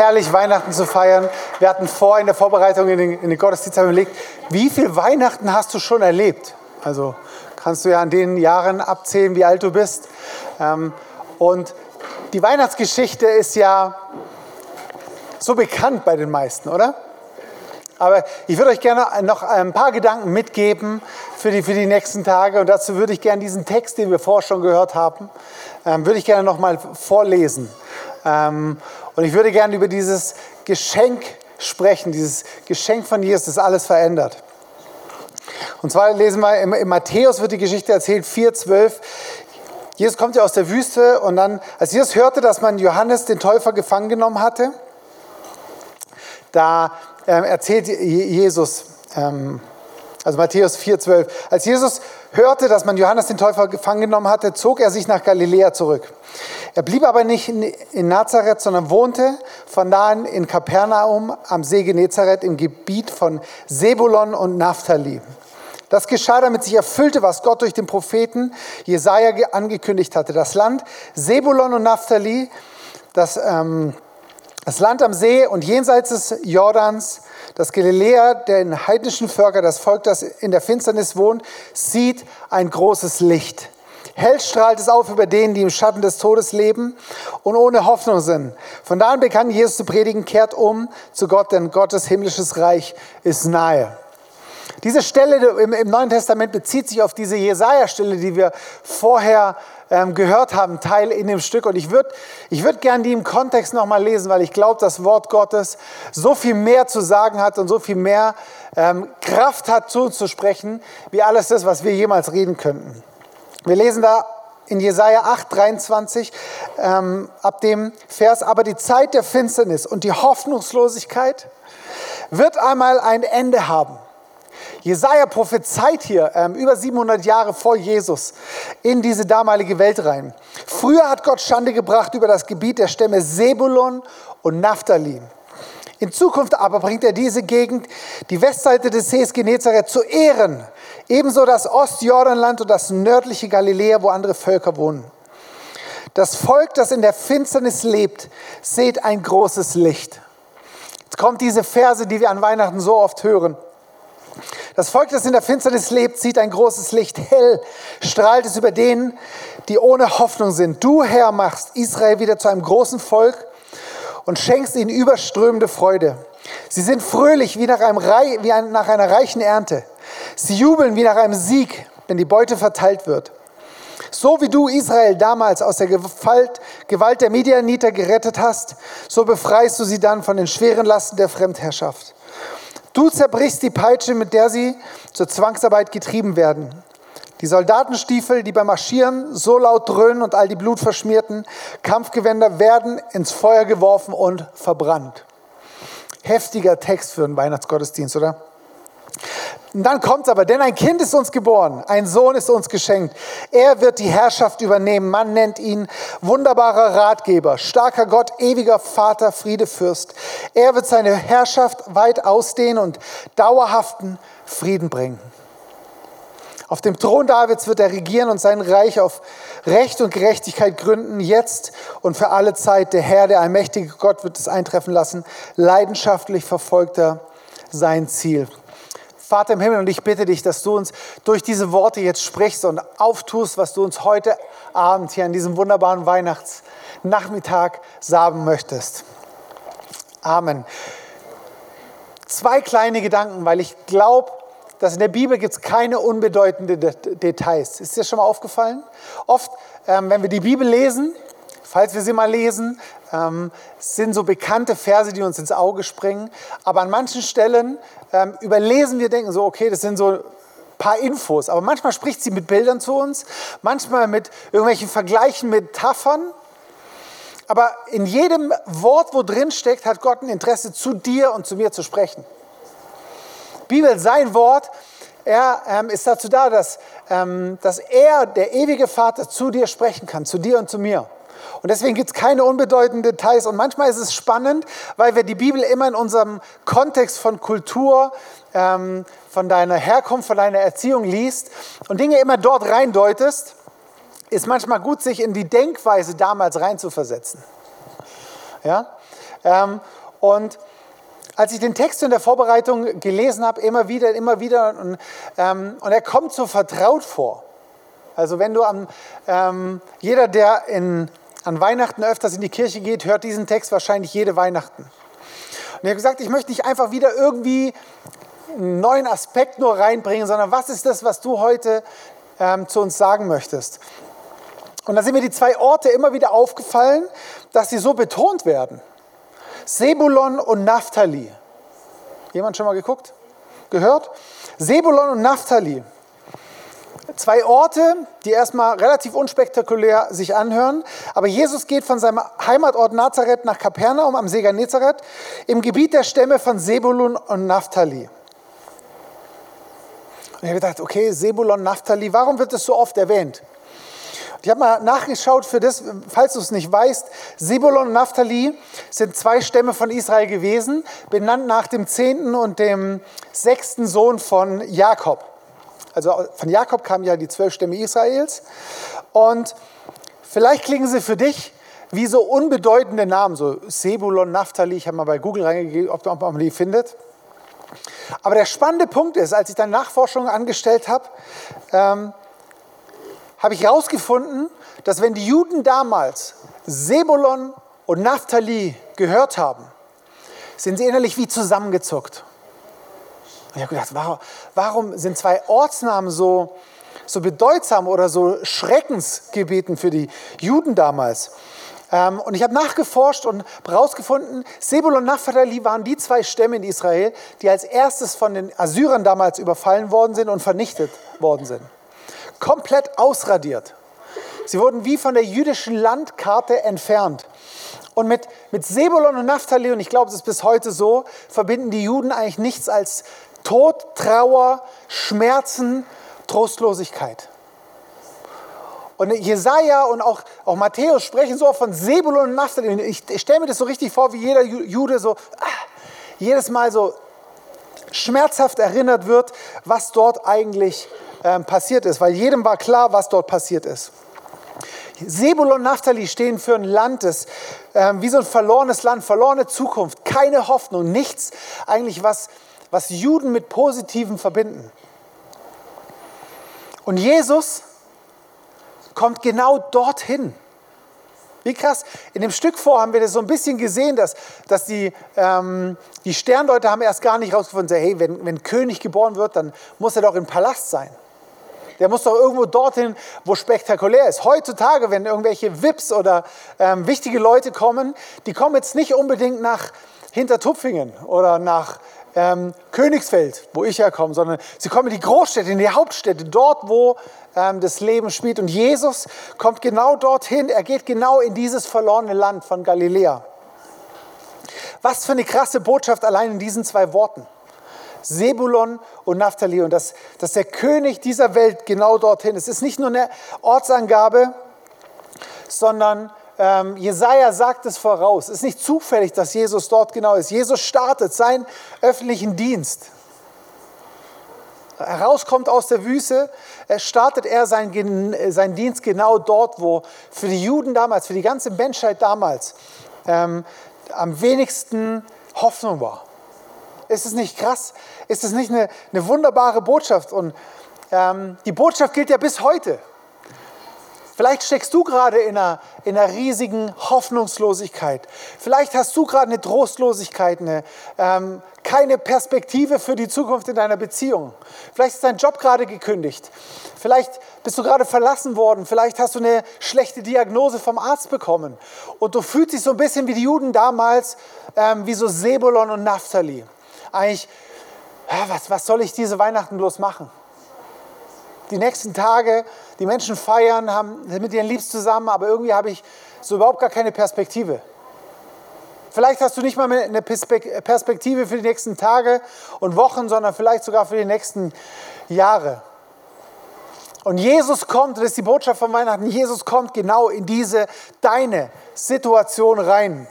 Herrlich, Weihnachten zu feiern. Wir hatten vor in der Vorbereitung in den, in den Gottesdienst überlegt, wie viel Weihnachten hast du schon erlebt? Also kannst du ja an den Jahren abzählen, wie alt du bist. Ähm, und die Weihnachtsgeschichte ist ja so bekannt bei den meisten, oder? Aber ich würde euch gerne noch ein paar Gedanken mitgeben für die, für die nächsten Tage. Und dazu würde ich gerne diesen Text, den wir vorher schon gehört haben, ähm, würde ich gerne noch mal vorlesen. Ähm, und ich würde gerne über dieses Geschenk sprechen, dieses Geschenk von Jesus, das alles verändert. Und zwar lesen wir, im, im Matthäus wird die Geschichte erzählt, 4,12. Jesus kommt ja aus der Wüste und dann, als Jesus hörte, dass man Johannes den Täufer gefangen genommen hatte, da erzählt Jesus, ähm, also Matthäus 4,12, als Jesus hörte, dass man Johannes den Täufer gefangen genommen hatte, zog er sich nach Galiläa zurück. Er blieb aber nicht in Nazareth, sondern wohnte von da an in Kapernaum am See Genezareth im Gebiet von Sebulon und Naphtali. Das geschah, damit sich erfüllte, was Gott durch den Propheten Jesaja angekündigt hatte. Das Land Sebulon und Naphtali, das, ähm, das Land am See und jenseits des Jordans, das Galiläa, der heidnischen Völker, das Volk, das in der Finsternis wohnt, sieht ein großes Licht. Hell strahlt es auf über denen, die im Schatten des Todes leben und ohne Hoffnung sind. Von da an begann Jesus zu predigen, kehrt um zu Gott, denn Gottes himmlisches Reich ist nahe. Diese Stelle im, im Neuen Testament bezieht sich auf diese Jesaja-Stelle, die wir vorher ähm, gehört haben, Teil in dem Stück. Und ich würde ich würd gerne die im Kontext nochmal lesen, weil ich glaube, das Wort Gottes so viel mehr zu sagen hat und so viel mehr ähm, Kraft hat, zu uns zu sprechen, wie alles das, was wir jemals reden könnten. Wir lesen da in Jesaja 8, 23 ähm, ab dem Vers, aber die Zeit der Finsternis und die Hoffnungslosigkeit wird einmal ein Ende haben. Jesaja prophezeit hier ähm, über 700 Jahre vor Jesus in diese damalige Welt rein. Früher hat Gott Schande gebracht über das Gebiet der Stämme Sebulon und Naphtali. In Zukunft aber bringt er diese Gegend, die Westseite des Sees Genezareth, zu Ehren. Ebenso das Ostjordanland und das nördliche Galiläa, wo andere Völker wohnen. Das Volk, das in der Finsternis lebt, seht ein großes Licht. Jetzt kommt diese Verse, die wir an Weihnachten so oft hören. Das Volk, das in der Finsternis lebt, sieht ein großes Licht. Hell strahlt es über denen, die ohne Hoffnung sind. Du, Herr, machst Israel wieder zu einem großen Volk und schenkst ihnen überströmende Freude. Sie sind fröhlich wie nach, einem, wie nach einer reichen Ernte. Sie jubeln wie nach einem Sieg, wenn die Beute verteilt wird. So wie du Israel damals aus der Gewalt, der Midianiter gerettet hast, so befreist du sie dann von den schweren Lasten der Fremdherrschaft. Du zerbrichst die Peitsche, mit der sie zur Zwangsarbeit getrieben werden. Die Soldatenstiefel, die beim Marschieren so laut dröhnen und all die blutverschmierten Kampfgewänder werden ins Feuer geworfen und verbrannt. Heftiger Text für einen Weihnachtsgottesdienst, oder? Und dann kommt es aber, denn ein Kind ist uns geboren, ein Sohn ist uns geschenkt. Er wird die Herrschaft übernehmen. Man nennt ihn wunderbarer Ratgeber, starker Gott, ewiger Vater, Friedefürst. Er wird seine Herrschaft weit ausdehnen und dauerhaften Frieden bringen. Auf dem Thron Davids wird er regieren und sein Reich auf Recht und Gerechtigkeit gründen, jetzt und für alle Zeit. Der Herr, der allmächtige Gott, wird es eintreffen lassen. Leidenschaftlich verfolgt er sein Ziel. Vater im Himmel, und ich bitte dich, dass du uns durch diese Worte jetzt sprichst und auftust, was du uns heute Abend hier an diesem wunderbaren Weihnachtsnachmittag sagen möchtest. Amen. Zwei kleine Gedanken, weil ich glaube, dass in der Bibel gibt es keine unbedeutenden Details. Ist dir schon mal aufgefallen? Oft, ähm, wenn wir die Bibel lesen, falls wir sie mal lesen, ähm, sind so bekannte Verse, die uns ins Auge springen. Aber an manchen Stellen ähm, überlesen wir, denken so, okay, das sind so paar Infos. Aber manchmal spricht sie mit Bildern zu uns, manchmal mit irgendwelchen Vergleichen, Metaphern. Aber in jedem Wort, wo drin steckt, hat Gott ein Interesse, zu dir und zu mir zu sprechen. Bibel, sein Wort, er ähm, ist dazu da, dass, ähm, dass er, der ewige Vater, zu dir sprechen kann, zu dir und zu mir. Und deswegen gibt es keine unbedeutenden Details. Und manchmal ist es spannend, weil wir die Bibel immer in unserem Kontext von Kultur, ähm, von deiner Herkunft, von deiner Erziehung liest und Dinge immer dort reindeutest, ist manchmal gut, sich in die Denkweise damals reinzuversetzen. Ja? Ähm, und als ich den Text in der Vorbereitung gelesen habe, immer wieder, immer wieder, und, ähm, und er kommt so vertraut vor. Also wenn du am, ähm, jeder, der in, an Weihnachten öfters in die Kirche geht, hört diesen Text wahrscheinlich jede Weihnachten. Und ich habe gesagt, ich möchte nicht einfach wieder irgendwie einen neuen Aspekt nur reinbringen, sondern was ist das, was du heute ähm, zu uns sagen möchtest? Und da sind mir die zwei Orte immer wieder aufgefallen, dass sie so betont werden. Sebulon und Naphtali. Jemand schon mal geguckt? Gehört? Sebulon und Naphtali. Zwei Orte, die erstmal relativ unspektakulär sich anhören, aber Jesus geht von seinem Heimatort Nazareth nach Kapernaum am See Genezareth im Gebiet der Stämme von Sebulun und Naphtali. Und ich habe gedacht, okay, Sebulon, Naphtali, warum wird das so oft erwähnt? Ich habe mal nachgeschaut für das, falls du es nicht weißt. Sebulon und Naphtali sind zwei Stämme von Israel gewesen, benannt nach dem zehnten und dem sechsten Sohn von Jakob. Also von Jakob kamen ja die zwölf Stämme Israels. Und vielleicht klingen sie für dich wie so unbedeutende Namen, so Sebulon, Naphtali. Ich habe mal bei Google reingegeben, ob, man die findet. Aber der spannende Punkt ist, als ich dann Nachforschungen angestellt habe, ähm, habe ich herausgefunden, dass wenn die Juden damals Sebulon und Naphtali gehört haben, sind sie innerlich wie zusammengezuckt. Und ich habe gedacht, warum, warum sind zwei Ortsnamen so, so bedeutsam oder so Schreckensgebeten für die Juden damals? Ähm, und ich habe nachgeforscht und herausgefunden, Sebul und Naphtali waren die zwei Stämme in Israel, die als erstes von den Assyrern damals überfallen worden sind und vernichtet worden sind. Komplett ausradiert. Sie wurden wie von der jüdischen Landkarte entfernt. Und mit, mit Sebulon und Naphtali, und ich glaube, es ist bis heute so, verbinden die Juden eigentlich nichts als Tod, Trauer, Schmerzen, Trostlosigkeit. Und Jesaja und auch, auch Matthäus sprechen so von Sebulon und Naphtali. Ich, ich stelle mir das so richtig vor, wie jeder Jude so ah, jedes Mal so schmerzhaft erinnert wird, was dort eigentlich ähm, passiert ist, weil jedem war klar, was dort passiert ist. Sebulon und Naphtali stehen für ein Land, das ähm, wie so ein verlorenes Land, verlorene Zukunft, keine Hoffnung, nichts eigentlich, was, was Juden mit Positivem verbinden. Und Jesus kommt genau dorthin. Wie krass. In dem Stück vor haben wir das so ein bisschen gesehen, dass, dass die, ähm, die Sterndeuter haben erst gar nicht rausgefunden, hey, wenn, wenn König geboren wird, dann muss er doch im Palast sein. Der muss doch irgendwo dorthin, wo spektakulär ist. Heutzutage, wenn irgendwelche VIPs oder ähm, wichtige Leute kommen, die kommen jetzt nicht unbedingt nach Hintertupfingen oder nach ähm, Königsfeld, wo ich herkomme, sondern sie kommen in die Großstädte, in die Hauptstädte, dort, wo ähm, das Leben spielt. Und Jesus kommt genau dorthin, er geht genau in dieses verlorene Land von Galiläa. Was für eine krasse Botschaft allein in diesen zwei Worten. Sebulon und Naphtali und dass, dass der König dieser Welt genau dorthin ist. Es ist nicht nur eine Ortsangabe, sondern ähm, Jesaja sagt es voraus. Es ist nicht zufällig, dass Jesus dort genau ist. Jesus startet seinen öffentlichen Dienst. Herauskommt aus der Wüste, startet er seinen, seinen Dienst genau dort, wo für die Juden damals, für die ganze Menschheit damals ähm, am wenigsten Hoffnung war. Ist es nicht krass? Ist es nicht eine, eine wunderbare Botschaft? Und ähm, die Botschaft gilt ja bis heute. Vielleicht steckst du gerade in einer, in einer riesigen Hoffnungslosigkeit. Vielleicht hast du gerade eine Trostlosigkeit, eine, ähm, keine Perspektive für die Zukunft in deiner Beziehung. Vielleicht ist dein Job gerade gekündigt. Vielleicht bist du gerade verlassen worden. Vielleicht hast du eine schlechte Diagnose vom Arzt bekommen. Und du fühlst dich so ein bisschen wie die Juden damals, ähm, wie so Sebulon und Naphtali. Eigentlich, was, was soll ich diese Weihnachten bloß machen? die nächsten Tage, die Menschen feiern, haben, mit ihren Liebsten zusammen, aber irgendwie habe ich so überhaupt gar keine Perspektive. Vielleicht hast du nicht mal eine Perspektive für die nächsten Tage und Wochen, sondern vielleicht sogar für die nächsten Jahre. Und Jesus kommt, das ist die Botschaft von Weihnachten, Jesus kommt genau in diese deine Situation rein.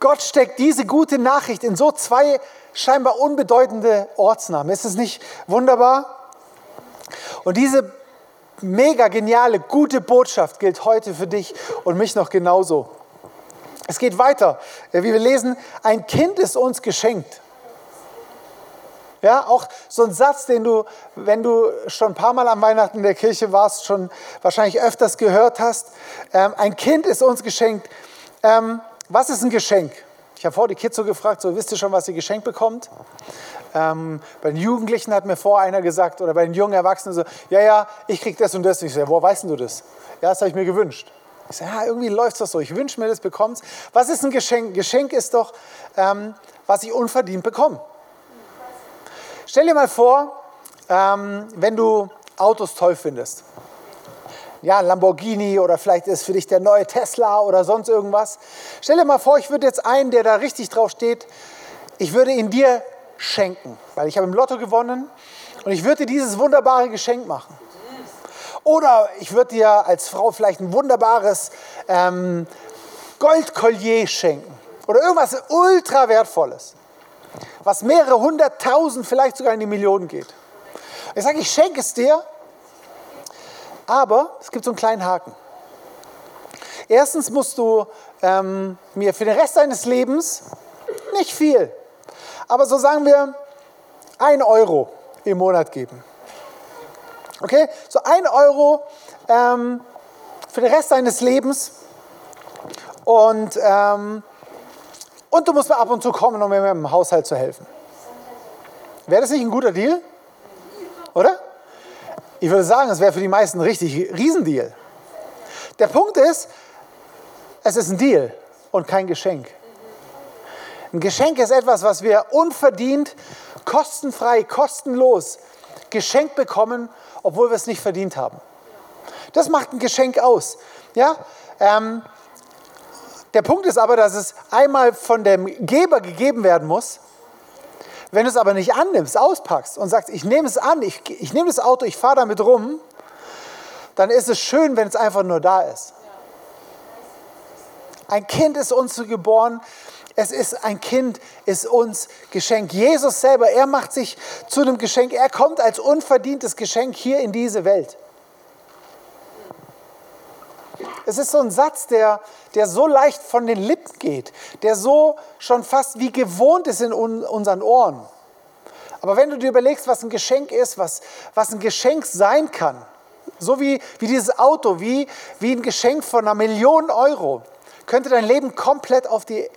Gott steckt diese gute Nachricht in so zwei scheinbar unbedeutende Ortsnamen. Ist es nicht wunderbar? Und diese mega geniale, gute Botschaft gilt heute für dich und mich noch genauso. Es geht weiter. Wie wir lesen, ein Kind ist uns geschenkt. Ja, auch so ein Satz, den du, wenn du schon ein paar Mal am Weihnachten in der Kirche warst, schon wahrscheinlich öfters gehört hast. Ähm, ein Kind ist uns geschenkt. Ähm, was ist ein Geschenk? Ich habe vor die Kids so gefragt, so wisst ihr schon, was ihr geschenkt bekommt? Ähm, bei den Jugendlichen hat mir vor einer gesagt, oder bei den jungen Erwachsenen so, ja, ja, ich krieg das und das. ich so, ja, woher weißt du das? Ja, das habe ich mir gewünscht. Ich sage, ja, irgendwie läuft das so. Ich wünsche mir das, bekommst. Was ist ein Geschenk? Geschenk ist doch, ähm, was ich unverdient bekomme. Stell dir mal vor, ähm, wenn du Autos toll findest. Ja, ein Lamborghini oder vielleicht ist für dich der neue Tesla oder sonst irgendwas. Stell dir mal vor, ich würde jetzt einen, der da richtig drauf steht, ich würde ihn dir schenken, weil ich habe im Lotto gewonnen und ich würde dir dieses wunderbare Geschenk machen. Oder ich würde dir als Frau vielleicht ein wunderbares ähm, Goldkollier schenken. Oder irgendwas ultra wertvolles. Was mehrere hunderttausend, vielleicht sogar in die Millionen geht. Ich sage, ich schenke es dir, aber es gibt so einen kleinen Haken. Erstens musst du ähm, mir für den Rest deines Lebens nicht viel, aber so sagen wir ein Euro im Monat geben. Okay? So ein Euro ähm, für den Rest deines Lebens. Und, ähm, und du musst mir ab und zu kommen, um mir im Haushalt zu helfen. Wäre das nicht ein guter Deal? Oder? Ich würde sagen, es wäre für die meisten ein richtig Riesendeal. Der Punkt ist, es ist ein Deal und kein Geschenk. Ein Geschenk ist etwas, was wir unverdient, kostenfrei, kostenlos geschenkt bekommen obwohl wir es nicht verdient haben. Das macht ein Geschenk aus. Ja? Ähm, der Punkt ist aber, dass es einmal von dem Geber gegeben werden muss. Wenn du es aber nicht annimmst, auspackst und sagst, ich nehme es an, ich, ich nehme das Auto, ich fahre damit rum, dann ist es schön, wenn es einfach nur da ist. Ein Kind ist uns geboren, es ist ein Kind, ist uns Geschenk. Jesus selber, er macht sich zu einem Geschenk. Er kommt als unverdientes Geschenk hier in diese Welt. Es ist so ein Satz, der, der so leicht von den Lippen geht, der so schon fast wie gewohnt ist in un, unseren Ohren. Aber wenn du dir überlegst, was ein Geschenk ist, was, was ein Geschenk sein kann, so wie, wie dieses Auto, wie, wie ein Geschenk von einer Million Euro, könnte dein Leben komplett auf die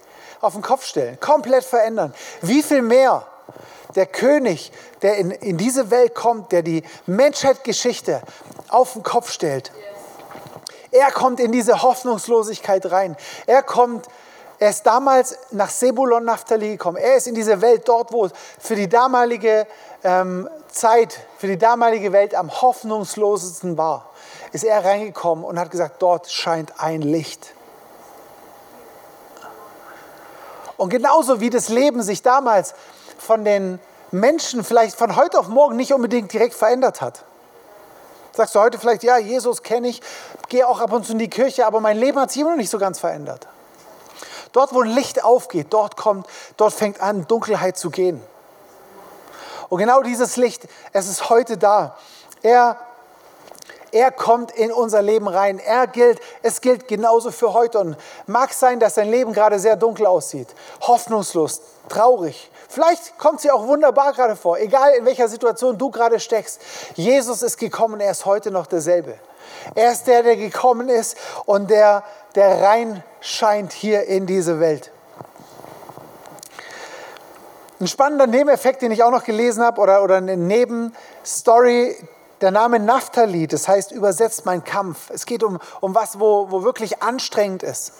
auf den Kopf stellen, komplett verändern. Wie viel mehr der König, der in, in diese Welt kommt, der die Menschheitsgeschichte auf den Kopf stellt. Er kommt in diese Hoffnungslosigkeit rein. Er kommt, er ist damals nach Sebulon Naphtali gekommen. Er ist in diese Welt dort, wo es für die damalige ähm, Zeit, für die damalige Welt am hoffnungslosesten war. Ist er reingekommen und hat gesagt, dort scheint ein Licht. Und genauso wie das Leben sich damals von den Menschen vielleicht von heute auf morgen nicht unbedingt direkt verändert hat. Sagst du heute vielleicht, ja, Jesus kenne ich, gehe auch ab und zu in die Kirche, aber mein Leben hat sich immer noch nicht so ganz verändert. Dort, wo Licht aufgeht, dort kommt, dort fängt an, Dunkelheit zu gehen. Und genau dieses Licht, es ist heute da. Er er kommt in unser Leben rein. Er gilt, es gilt genauso für heute. Und mag sein, dass dein Leben gerade sehr dunkel aussieht, hoffnungslos, traurig. Vielleicht kommt sie auch wunderbar gerade vor, egal in welcher Situation du gerade steckst. Jesus ist gekommen, er ist heute noch derselbe. Er ist der, der gekommen ist und der, der rein scheint hier in diese Welt. Ein spannender Nebeneffekt, den ich auch noch gelesen habe, oder, oder eine Nebenstory, der Name Naphtali, das heißt übersetzt mein Kampf. Es geht um, um was, wo, wo wirklich anstrengend ist.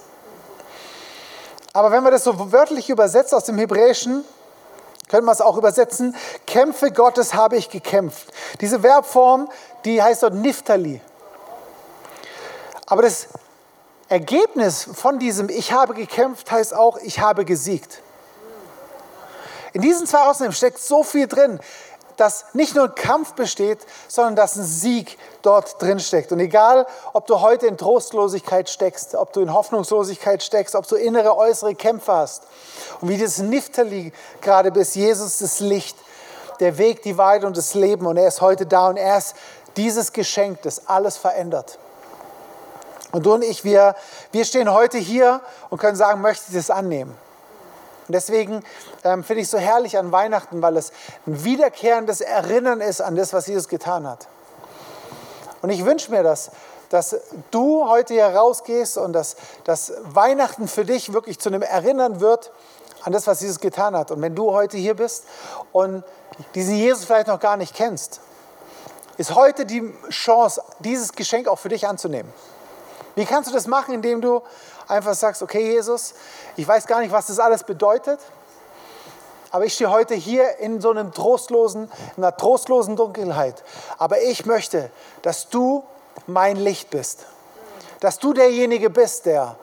Aber wenn man das so wörtlich übersetzt aus dem Hebräischen, können wir es auch übersetzen, Kämpfe Gottes habe ich gekämpft. Diese Verbform, die heißt dort Niftali. Aber das Ergebnis von diesem Ich habe gekämpft heißt auch, ich habe gesiegt. In diesen zwei Ausnahmen steckt so viel drin dass nicht nur ein Kampf besteht, sondern dass ein Sieg dort drin steckt. Und egal, ob du heute in Trostlosigkeit steckst, ob du in Hoffnungslosigkeit steckst, ob du innere, äußere Kämpfe hast und wie das Niftali gerade bist, Jesus das Licht, der Weg, die Wahrheit und das Leben und er ist heute da und er ist dieses Geschenk, das alles verändert. Und du und ich, wir, wir stehen heute hier und können sagen, möchte ich das annehmen? Und deswegen ähm, finde ich so herrlich an Weihnachten, weil es ein wiederkehrendes Erinnern ist an das, was Jesus getan hat. Und ich wünsche mir das, dass du heute hier rausgehst und dass, dass Weihnachten für dich wirklich zu einem Erinnern wird an das, was Jesus getan hat. Und wenn du heute hier bist und diesen Jesus vielleicht noch gar nicht kennst, ist heute die Chance, dieses Geschenk auch für dich anzunehmen. Wie kannst du das machen, indem du einfach sagst, okay Jesus, ich weiß gar nicht, was das alles bedeutet, aber ich stehe heute hier in so einem trostlosen, in einer trostlosen Dunkelheit. Aber ich möchte, dass du mein Licht bist. Dass du derjenige bist, der,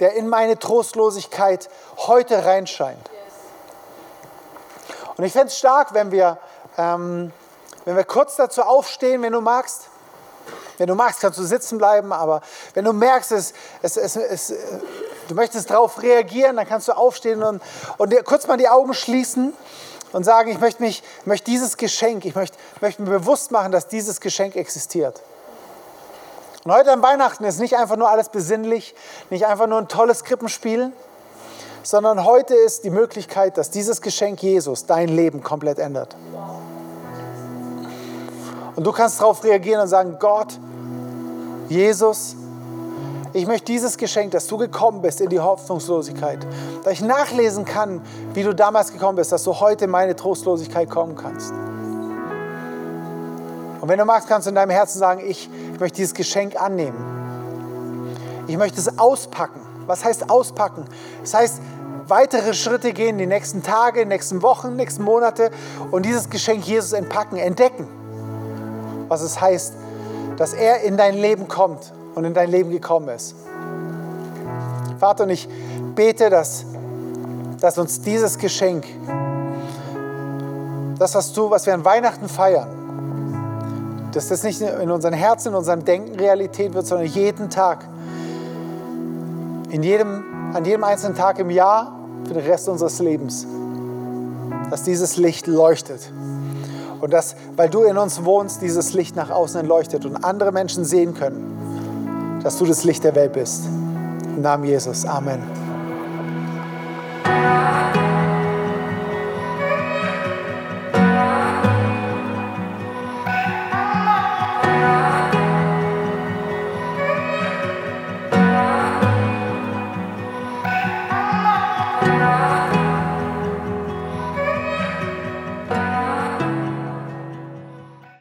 der in meine Trostlosigkeit heute reinscheint. Und ich fände es stark, wenn wir, ähm, wenn wir kurz dazu aufstehen, wenn du magst. Wenn du magst, kannst du sitzen bleiben, aber wenn du merkst, es, es, es, es du möchtest darauf reagieren, dann kannst du aufstehen und, und dir kurz mal die Augen schließen und sagen, ich möchte, mich, möchte dieses Geschenk, ich möchte, möchte mir bewusst machen, dass dieses Geschenk existiert. Und heute an Weihnachten ist nicht einfach nur alles besinnlich, nicht einfach nur ein tolles Krippenspiel, sondern heute ist die Möglichkeit, dass dieses Geschenk Jesus dein Leben komplett ändert. Und du kannst darauf reagieren und sagen, Gott, Jesus, ich möchte dieses Geschenk, dass du gekommen bist in die Hoffnungslosigkeit, dass ich nachlesen kann, wie du damals gekommen bist, dass du heute in meine Trostlosigkeit kommen kannst. Und wenn du magst, kannst du in deinem Herzen sagen, ich möchte dieses Geschenk annehmen. Ich möchte es auspacken. Was heißt auspacken? Das heißt, weitere Schritte gehen, die nächsten Tage, die nächsten Wochen, die nächsten Monate und dieses Geschenk Jesus entpacken, entdecken was es heißt, dass er in dein Leben kommt und in dein Leben gekommen ist. Vater, und ich bete, dass, dass uns dieses Geschenk, das, was du, was wir an Weihnachten feiern, dass das nicht in unserem Herzen, in unserem Denken Realität wird, sondern jeden Tag, in jedem, an jedem einzelnen Tag im Jahr für den Rest unseres Lebens, dass dieses Licht leuchtet und dass, weil du in uns wohnst, dieses Licht nach außen entleuchtet und andere Menschen sehen können, dass du das Licht der Welt bist. Im Namen Jesus. Amen.